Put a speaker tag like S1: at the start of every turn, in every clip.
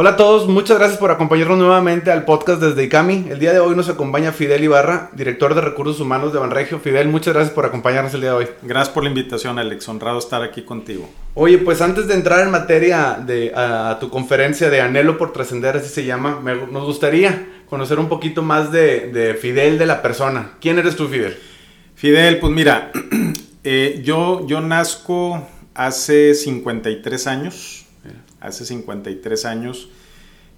S1: Hola a todos, muchas gracias por acompañarnos nuevamente al podcast desde ICAMI. El día de hoy nos acompaña Fidel Ibarra, director de Recursos Humanos de Banregio. Fidel, muchas gracias por acompañarnos el día de hoy.
S2: Gracias por la invitación, Alex. Honrado estar aquí contigo.
S1: Oye, pues antes de entrar en materia de a, tu conferencia de Anhelo por Trascender, así se llama, nos gustaría conocer un poquito más de, de, Fidel, de la persona. ¿Quién eres tú, Fidel?
S2: Fidel, pues mira, eh, yo, yo nazco hace 53 años hace 53 años.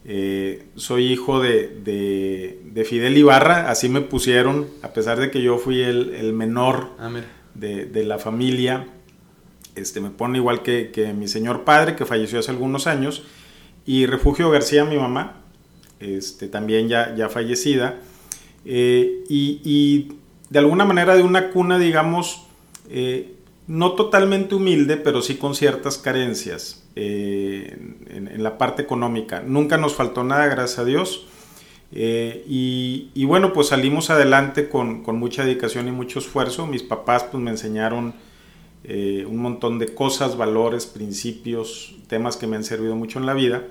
S2: Eh, soy hijo de, Fidel Ibarra, así me pusieron, a pesar de que yo fui el, menor ah, de, la familia. Este, me pone igual que, mi señor padre, que falleció hace algunos años, y Refugio García, mi mamá, este, también ya, ya fallecida. Eh, y, de alguna manera de una cuna, digamos, eh, no totalmente humilde, pero sí con ciertas carencias eh, en, la parte económica. Nunca nos faltó nada, gracias a Dios. Eh, y, bueno, pues salimos adelante con, mucha dedicación y mucho esfuerzo. Mis papás pues me enseñaron eh, un montón de cosas, valores, principios, temas que me han servido mucho en la vida.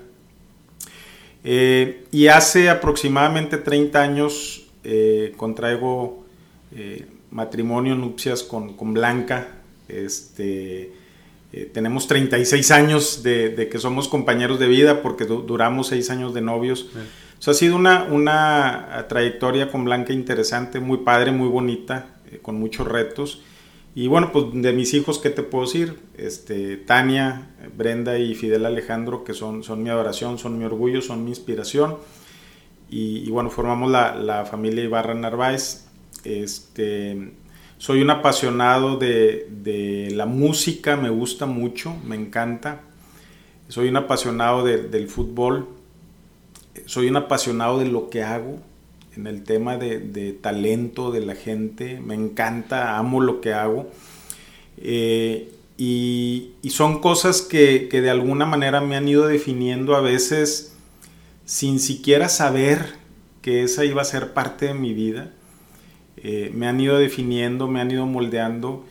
S2: y hace aproximadamente 30 años contraigo matrimonio, nupcias con, con Blanca, este, eh, tenemos 36 años de, que somos compañeros de vida porque duramos 6 años de novios. ha sido una, una, trayectoria con Blanca interesante, muy padre, muy bonita, eh, con muchos retos. Y bueno, pues de mis hijos, ¿qué te puedo decir? Este, Tania, Brenda y Fidel Alejandro, que son, son mi adoración, son mi orgullo, son mi inspiración. Y, bueno, formamos la, la, familia Ibarra Narváez. Este, soy un apasionado de, la música, me gusta mucho, me encanta. Soy un apasionado del fútbol. Soy un apasionado de lo que hago en el tema de, talento de la gente. Me encanta, amo lo que hago. Eh, y, son cosas que, que de alguna manera me han ido definiendo a veces sin siquiera saber que esa iba a ser parte de mi vida eh, me han ido definiendo, me han ido moldeando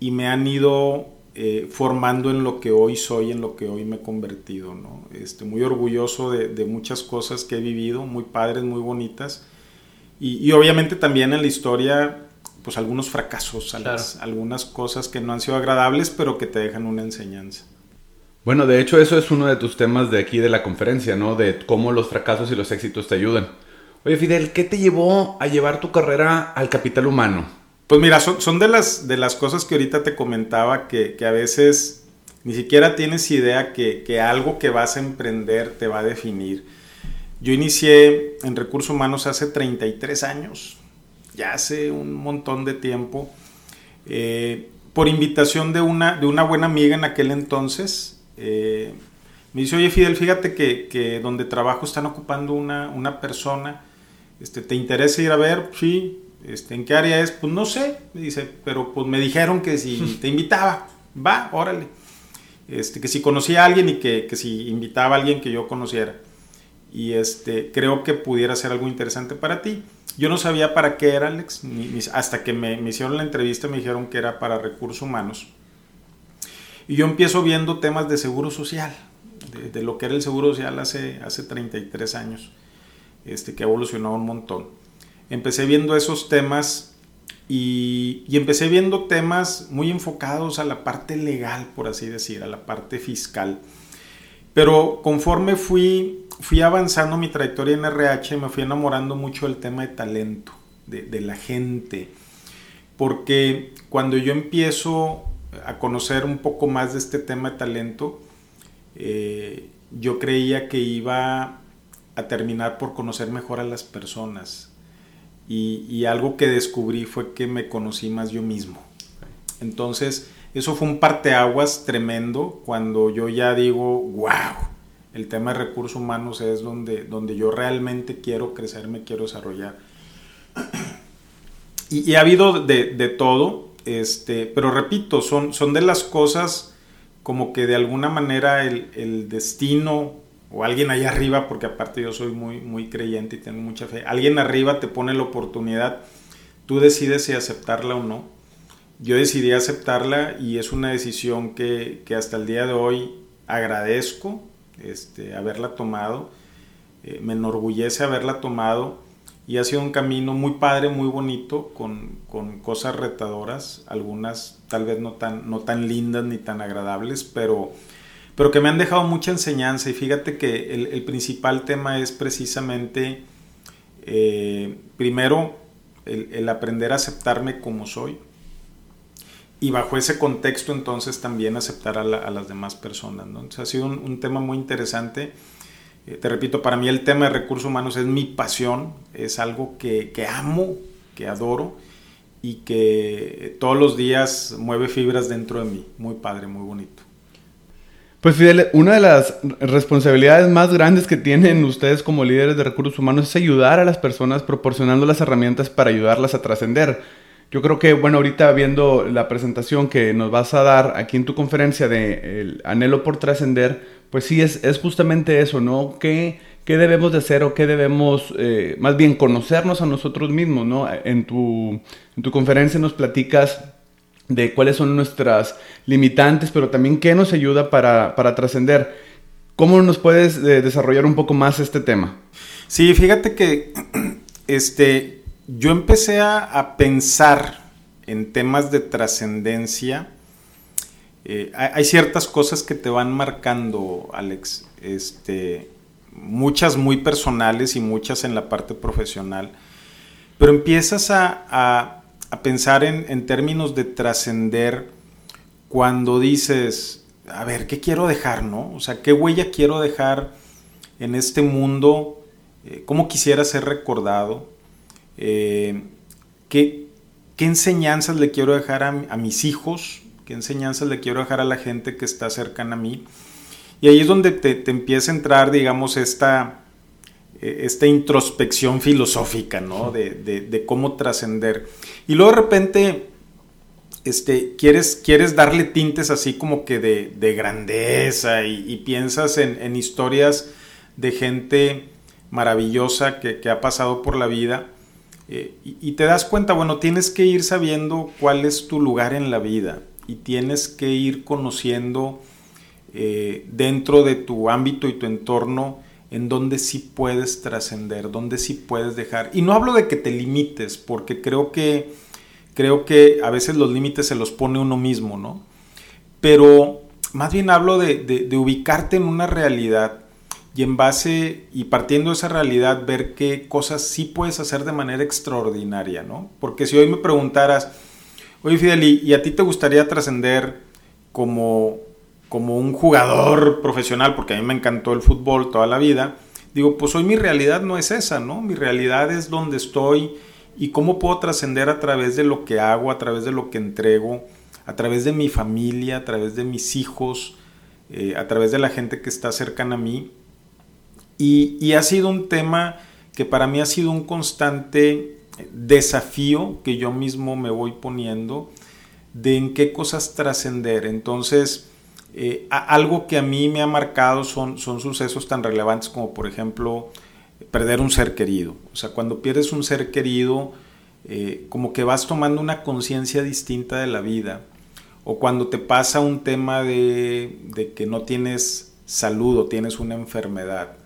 S2: y me han ido eh, formando en lo que hoy soy, en lo que hoy me he convertido. ¿no? Este, muy orgulloso de, muchas cosas que he vivido, muy padres, muy bonitas. Y, obviamente también en la historia, pues algunos fracasos, algunas cosas que no han sido agradables, pero que te dejan una enseñanza.
S1: Bueno, de hecho eso es uno de tus temas de aquí de la conferencia, ¿no? De cómo los fracasos y los éxitos te ayudan. Oye, Fidel, ¿qué te llevó a llevar tu carrera al capital humano?
S2: Pues mira, son, de, las, de las cosas que ahorita te comentaba que, a veces ni siquiera tienes idea que, que, algo que vas a emprender te va a definir. Yo inicié en recursos humanos hace 33 años, ya hace un montón de tiempo, eh, por invitación de una, de una buena amiga en aquel entonces. Eh, me dice, oye Fidel, fíjate que, que donde trabajo están ocupando una, una persona este, ¿te interesa ir a ver? Sí. Este, ¿En qué área es? Pues no sé, me dice, pero pues me dijeron que si te invitaba, va, órale. Este, que si conocía a alguien y que, si invitaba a alguien que yo conociera. Y este, creo que pudiera ser algo interesante para ti. Yo no sabía para qué era, Alex, hasta que me, hicieron la entrevista me dijeron que era para recursos humanos. Y yo empiezo viendo temas de seguro social, de, de, lo que era el seguro social hace, hace 33 años este, que ha evolucionado un montón. Empecé viendo esos temas y, empecé viendo temas muy enfocados a la parte legal, por así decir, a la parte fiscal. Pero conforme fui, fui avanzando mi trayectoria en RH, me fui enamorando mucho del tema de talento, de, la gente. Porque cuando yo empiezo a conocer un poco más de este tema de talento, eh, yo creía que iba a terminar por conocer mejor a las personas. Y, algo que descubrí fue que me conocí más yo mismo. Entonces, eso fue un parteaguas tremendo cuando yo ya digo, wow, el tema de recursos humanos es donde, donde yo realmente quiero crecer, me quiero desarrollar. Y, ha habido de, todo, este, pero repito, son, son de las cosas como que de alguna manera el, el destino o alguien allá arriba, porque aparte yo soy muy, muy creyente y tengo mucha fe, alguien arriba te pone la oportunidad, tú decides si aceptarla o no. Yo decidí aceptarla y es una decisión que, hasta el día de hoy agradezco. este, haberla tomado. Eh, me enorgullece haberla tomado y ha sido un camino muy padre, muy bonito, con, con, cosas retadoras, algunas tal vez no tan, no tan lindas ni tan agradables, pero, pero que me han dejado mucha enseñanza y fíjate que el, principal tema es precisamente, eh, primero, el, aprender a aceptarme como soy, y bajo ese contexto entonces también aceptar a, las demás personas. ¿no? Ha sido un, tema muy interesante. Eh, te repito, para mí el tema de recursos humanos es mi pasión, es algo que, que, amo, que adoro y que todos los días mueve fibras dentro de mí. Muy padre, muy bonito.
S1: Pues Fidel, una de las responsabilidades más grandes que tienen ustedes como líderes de recursos humanos es ayudar a las personas proporcionando las herramientas para ayudarlas a trascender. Yo creo que, bueno, ahorita viendo la presentación que nos vas a dar aquí en tu conferencia de el anhelo por trascender, pues sí, es, es justamente eso, ¿no? ¿Qué, ¿Qué, debemos de hacer o qué debemos, eh, más bien, conocernos a nosotros mismos, ¿no? En tu, en tu conferencia nos platicas de cuáles son nuestras limitantes, pero también qué nos ayuda para, para trascender. ¿Cómo nos puedes eh, desarrollar un poco más este tema?
S2: Sí, fíjate que este, yo empecé a, pensar en temas de trascendencia. Eh, hay, ciertas cosas que te van marcando, Alex. Este, muchas muy personales y muchas en la parte profesional. Pero empiezas a, pensar en, en, términos de trascender cuando dices, a ver, ¿qué quiero dejar, no? O sea, ¿qué huella quiero dejar en este mundo? Eh, ¿Cómo quisiera ser recordado? Eh, ¿qué, enseñanzas le quiero dejar a, mis hijos, qué enseñanzas le quiero dejar a la gente que está cercana a mí. Y ahí es donde te, empieza a entrar, digamos, esta, esta introspección filosófica, ¿no? De, cómo trascender. Y luego de repente, este, quieres, quieres darle tintes así como que de, grandeza y, piensas en, historias de gente maravillosa que, que, ha pasado por la vida eh, y, te das cuenta, bueno, tienes que ir sabiendo cuál es tu lugar en la vida y tienes que ir conociendo eh, dentro de tu ámbito y tu entorno en donde sí puedes trascender, donde sí puedes dejar. Y no hablo de que te limites, porque creo que, creo que a veces los límites se los pone uno mismo, ¿no? Pero más bien hablo de ubicarte en una realidad y en base y partiendo de esa realidad ver qué cosas sí puedes hacer de manera extraordinaria, ¿no? Porque si hoy me preguntaras, oye Fidel, ¿y, a ti te gustaría trascender como, como un jugador profesional? Porque a mí me encantó el fútbol toda la vida. Digo, pues hoy mi realidad no es esa, ¿no? Mi realidad es donde estoy y cómo puedo trascender a través de lo que hago, a través de lo que entrego, a través de mi familia, a través de mis hijos, eh, a través de la gente que está cercana a mí y, ha sido un tema que para mí ha sido un constante desafío que yo mismo me voy poniendo de en qué cosas trascender. Entonces, eh, algo que a mí me ha marcado son, son sucesos tan relevantes como, por ejemplo, perder un ser querido. O sea, cuando pierdes un ser querido, eh, como que vas tomando una conciencia distinta de la vida. O cuando te pasa un tema de, de que no tienes salud o tienes una enfermedad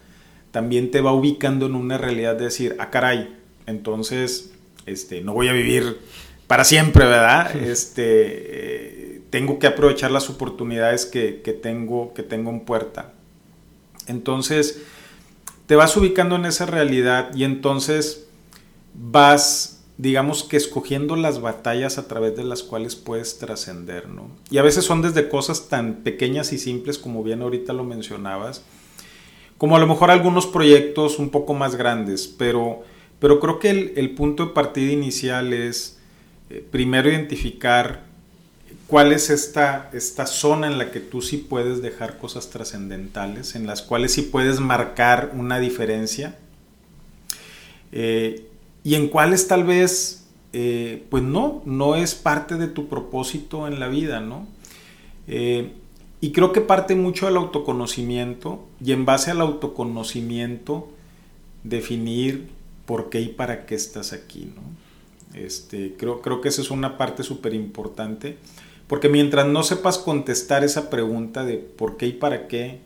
S2: también te va ubicando en una realidad de decir, ah, caray, entonces, este, no voy a vivir para siempre, ¿verdad? Este, eh, tengo que aprovechar las oportunidades que, tengo, que tengo en puerta. Entonces, te vas ubicando en esa realidad y entonces vas, digamos que escogiendo las batallas a través de las cuales puedes trascender, ¿no? Y a veces son desde cosas tan pequeñas y simples como bien ahorita lo mencionabas, como a lo mejor algunos proyectos un poco más grandes, pero, pero creo que el, punto de partida inicial es eh, primero identificar cuál es esta, esta zona en la que tú sí puedes dejar cosas trascendentales, en las cuales sí puedes marcar una diferencia, eh, y en cuáles tal vez, eh, pues no, no es parte de tu propósito en la vida, ¿no? Y creo que parte mucho del autoconocimiento y en base al autoconocimiento definir por qué y para qué estás aquí. ¿no? Este, creo, creo que esa es una parte súper importante porque mientras no sepas contestar esa pregunta de por qué y para qué,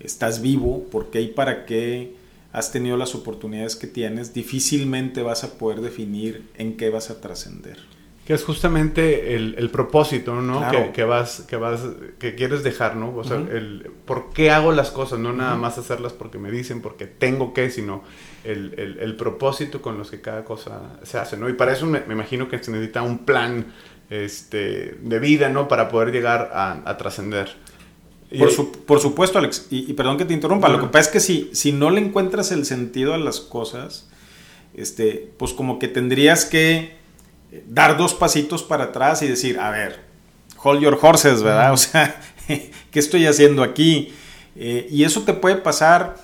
S2: estás vivo, por qué y para qué has tenido las oportunidades que tienes, difícilmente vas a poder definir en qué vas a trascender.
S1: Que es justamente el, propósito, ¿no? Que, vas, que vas, que quieres dejar, ¿no? O sea, el por qué hago las cosas, no nada más hacerlas porque me dicen, porque tengo que, sino el, propósito con los que cada cosa se hace, ¿no? Y para eso me, imagino que se necesita un plan este, de vida, ¿no? Para poder llegar a, trascender.
S2: Por, por, supuesto, Alex, y, perdón que te interrumpa, lo que pasa es que si, si no le encuentras el sentido a las cosas, este, pues como que tendrías que dar dos pasitos para atrás y decir, a ver, hold your horses, ¿verdad? O sea, ¿qué estoy haciendo aquí? Eh, y eso te puede pasar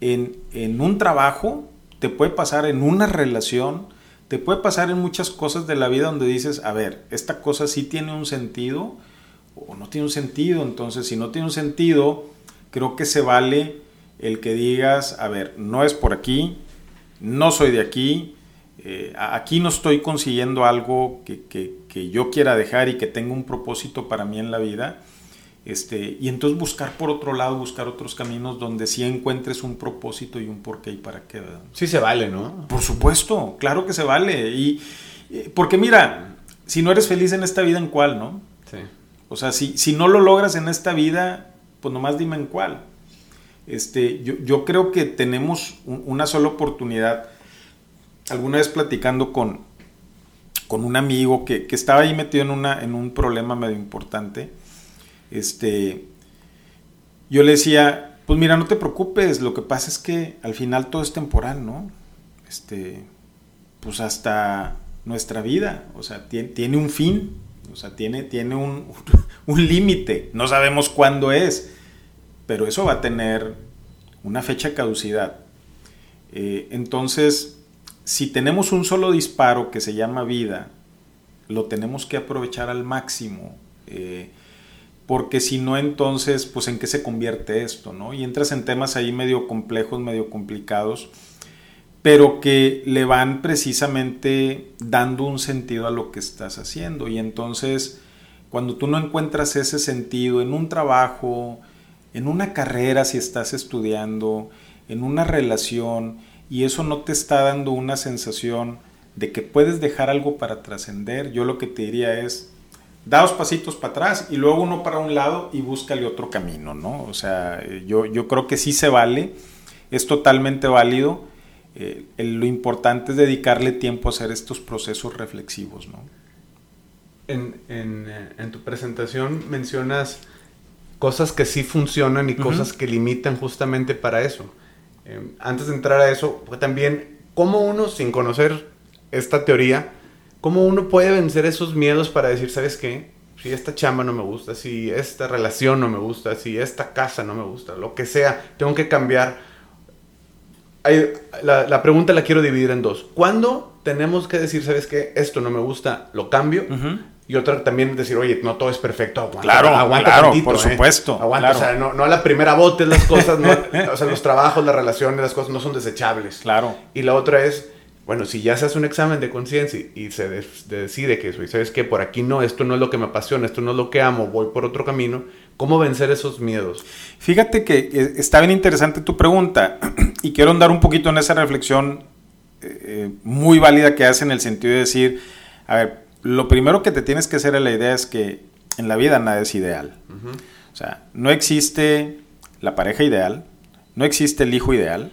S2: en, en, un trabajo, te puede pasar en una relación, te puede pasar en muchas cosas de la vida donde dices, a ver, esta cosa sí tiene un sentido o no tiene un sentido. Entonces, si no tiene un sentido, creo que se vale el que digas, a ver, no es por aquí, no soy de aquí, eh, aquí no estoy consiguiendo algo que, yo quiera dejar y que tenga un propósito para mí en la vida. Este, y entonces buscar por otro lado, buscar otros caminos donde sí encuentres un propósito y un porqué y para qué.
S1: Sí se vale, ¿no?
S2: Por supuesto, claro que se vale. Y, eh, porque mira, si no eres feliz en esta vida, ¿en cuál, no? Sí. O sea, si, si no lo logras en esta vida, pues nomás dime en cuál. Este, yo, creo que tenemos una sola oportunidad alguna vez platicando con, con un amigo que, estaba ahí metido en, una, en un problema medio importante, este, yo le decía, pues mira, no te preocupes, lo que pasa es que al final todo es temporal, ¿no? Este, pues hasta nuestra vida, o sea, tiene, tiene un fin, o sea, tiene, tiene un, un límite, no sabemos cuándo es, pero eso va a tener una fecha de caducidad. Eh, entonces, si tenemos un solo disparo que se llama vida, lo tenemos que aprovechar al máximo. Eh, porque si no, entonces, pues en qué se convierte esto, ¿no? Y entras en temas ahí medio complejos, medio complicados, pero que le van precisamente dando un sentido a lo que estás haciendo. Y entonces, cuando tú no encuentras ese sentido en un trabajo, en una carrera, si estás estudiando, en una relación, y eso no te está dando una sensación de que puedes dejar algo para trascender, yo lo que te diría es, da dos pasitos para atrás y luego uno para un lado y búscale otro camino, ¿no? O sea, yo, yo creo que sí se vale, es totalmente válido. Eh, lo importante es dedicarle tiempo a hacer estos procesos reflexivos, ¿no?
S1: En, en, eh, en tu presentación mencionas cosas que sí funcionan y cosas que limitan justamente para eso. Antes de entrar a eso, fue también cómo uno, sin conocer esta teoría, cómo uno puede vencer esos miedos para decir, ¿sabes qué? Si esta chamba no me gusta, si esta relación no me gusta, si esta casa no me gusta, lo que sea, tengo que cambiar. la, pregunta la quiero dividir en dos. ¿Cuándo tenemos que decir, ¿sabes qué? Esto no me gusta, lo cambio? Y otra también decir, oye, no todo es perfecto, aguanta.
S2: Claro, aguanta claro, por ¿eh? supuesto.
S1: Aguanta, o sea, no, no, a la primera bote las cosas, no, o sea, los trabajos, las relaciones, las cosas no son desechables.
S2: Claro.
S1: Y la otra es, bueno, si ya se hace un examen de conciencia y se decide que, ¿sabes qué? Por aquí no, esto no es lo que me apasiona, esto no es lo que amo, voy por otro camino, ¿cómo vencer esos miedos?
S2: Fíjate que está bien interesante tu pregunta y quiero andar un poquito en esa reflexión eh, eh, muy válida que hace en el sentido de decir, a ver, lo primero que te tienes que hacer a la idea es que en la vida nada es ideal. O sea, no existe la pareja ideal, no existe el hijo ideal,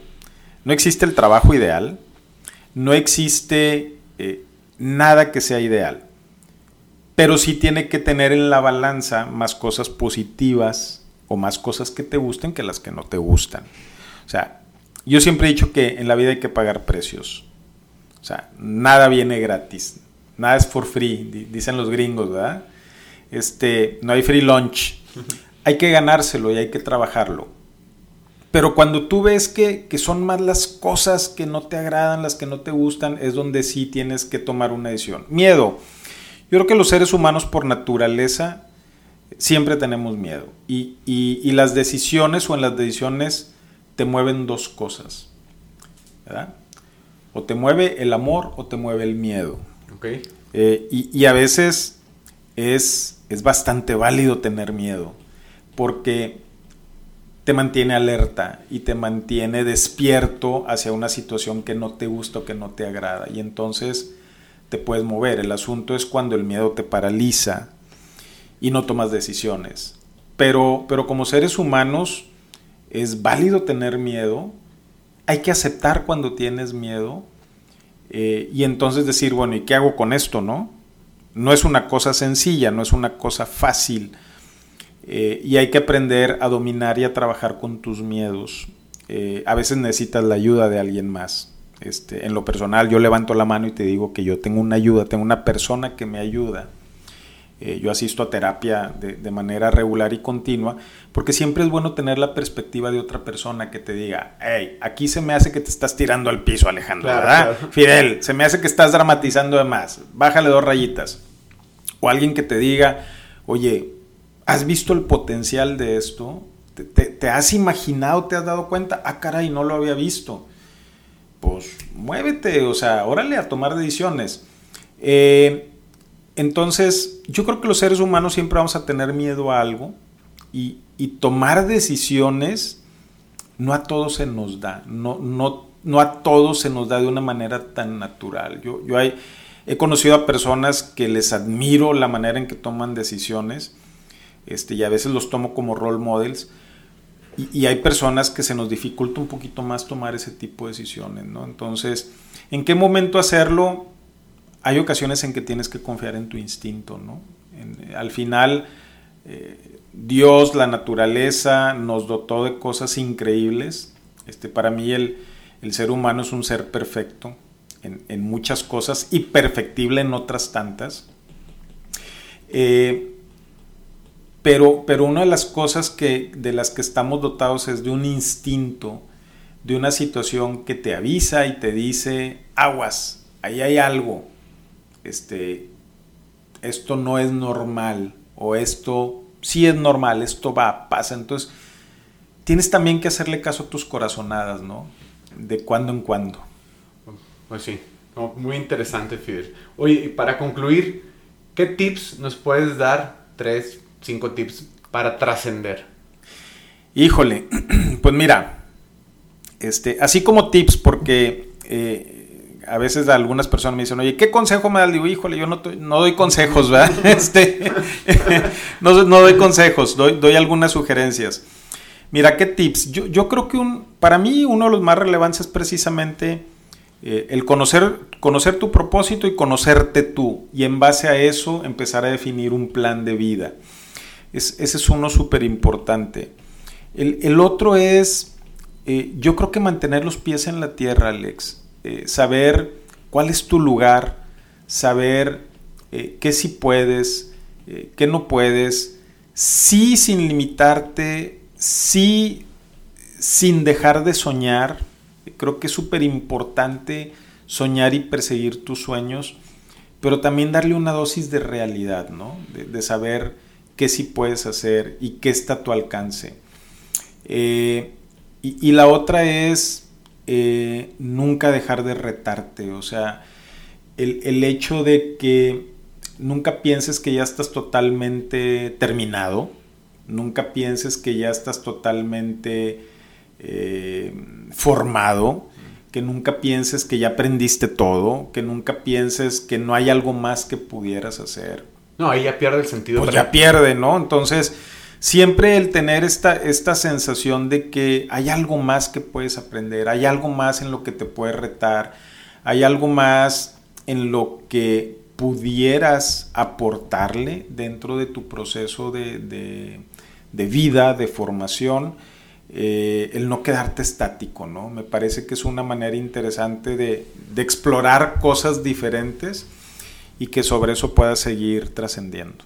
S2: no existe el trabajo ideal, no existe eh, nada que sea ideal. Pero sí tiene que tener en la balanza más cosas positivas o más cosas que te gusten que las que no te gustan. O sea, yo siempre he dicho que en la vida hay que pagar precios. O sea, nada viene gratis. Nada es for free, dicen los gringos, ¿verdad? Este, no hay free lunch. Hay que ganárselo y hay que trabajarlo. Pero cuando tú ves que, son más las cosas que no te agradan, las que no te gustan, es donde sí tienes que tomar una decisión. Miedo. Yo creo que los seres humanos por naturaleza siempre tenemos miedo. Y, y las decisiones o en las decisiones te mueven dos cosas. ¿verdad? O te mueve el amor o te mueve el miedo. Eh, y, a veces es, es bastante válido tener miedo, porque te mantiene alerta y te mantiene despierto hacia una situación que no te gusta o que no te agrada. Y entonces te puedes mover. El asunto es cuando el miedo te paraliza y no tomas decisiones. Pero, pero como seres humanos es válido tener miedo. Hay que aceptar cuando tienes miedo. Eh, y entonces decir, bueno, ¿y qué hago con esto? No, no es una cosa sencilla, no es una cosa fácil eh, y hay que aprender a dominar y a trabajar con tus miedos. Eh, a veces necesitas la ayuda de alguien más. Este, en lo personal, yo levanto la mano y te digo que yo tengo una ayuda, tengo una persona que me ayuda. Eh, yo asisto a terapia de, manera regular y continua, porque siempre es bueno tener la perspectiva de otra persona que te diga, hey, aquí se me hace que te estás tirando al piso, Alejandro, ¿verdad? Fidel, se me hace que estás dramatizando de más, bájale dos rayitas. O alguien que te diga, oye, ¿Has visto el potencial de esto? ¿Te, has imaginado, te has dado cuenta? Ah, caray, no lo había visto. Pues muévete, o sea, órale a tomar decisiones. Eh, entonces, yo creo que los seres humanos siempre vamos a tener miedo a algo y, tomar decisiones no a todos se nos da, no, no, no a todos se nos da de una manera tan natural. Yo, yo he conocido a personas que les admiro la manera en que toman decisiones este, y a veces los tomo como role models. Y, hay personas que se nos dificulta un poquito más tomar ese tipo de decisiones, ¿no? Entonces, ¿en qué momento hacerlo? Hay ocasiones en que tienes que confiar en tu instinto, ¿no? al final, eh, Dios, la naturaleza, nos dotó de cosas increíbles. Este, para mí el, ser humano es un ser perfecto en, en, muchas cosas y perfectible en otras tantas. Eh, pero, pero una de las cosas que, de las que estamos dotados es de un instinto, de una situación que te avisa y te dice, aguas, ahí hay algo, este, esto no es normal, o esto sí es normal, esto va, pasa. Entonces, tienes también que hacerle caso a tus corazonadas, ¿no? De cuando en cuando.
S1: Pues sí, muy interesante, Fidel. Oye, y para concluir, ¿qué tips nos puedes dar? Tres, cinco tips para trascender?
S2: Híjole, pues mira, este, así como tips, porque eh, a veces algunas personas me dicen, oye, ¿qué consejo me das? Digo, híjole, yo no, doy consejos, ¿verdad? Este, no, doy consejos, doy, algunas sugerencias. Mira, ¿qué tips? Yo, yo, creo que un, para mí uno de los más relevantes es precisamente eh, el conocer, conocer tu propósito y conocerte tú, y en base a eso empezar a definir un plan de vida ese es uno súper importante. El, otro es, eh, yo creo que mantener los pies en la tierra, Alex. Eh, saber cuál es tu lugar, saber eh, qué sí puedes, qué no puedes, sí sin limitarte, sí sin dejar de soñar. Creo que es súper importante soñar y perseguir tus sueños, pero también darle una dosis de realidad, ¿no? de saber qué sí puedes hacer y qué está a tu alcance. Eh, y, la otra es eh, nunca dejar de retarte, o sea, el, hecho de que nunca pienses que ya estás totalmente terminado, nunca pienses que ya estás totalmente eh, formado, que nunca pienses que ya aprendiste todo, que nunca pienses que no hay algo más que pudieras hacer.
S1: No, ahí ya pierde el sentido.
S2: Pues ya pierde, ¿no? Entonces, siempre el tener esta, esta sensación de que hay algo más que puedes aprender, hay algo más en lo que te puedes retar, hay algo más en lo que pudieras aportarle dentro de tu proceso de, vida, de formación, eh, el no quedarte estático, ¿no? Me parece que es una manera interesante de, de explorar cosas diferentes y que sobre eso pueda seguir trascendiendo.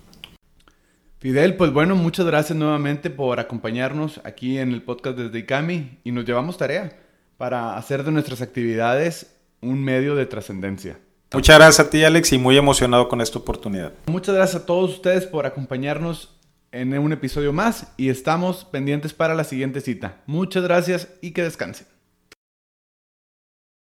S1: Fidel, pues bueno, muchas gracias nuevamente por acompañarnos aquí en el podcast desde ICAMI y nos llevamos tarea para hacer de nuestras actividades un medio de trascendencia.
S2: Muchas gracias a ti, Alex, y muy emocionado con esta oportunidad.
S1: Muchas gracias a todos ustedes por acompañarnos en un episodio más y estamos pendientes para la siguiente cita. Muchas gracias y que descansen.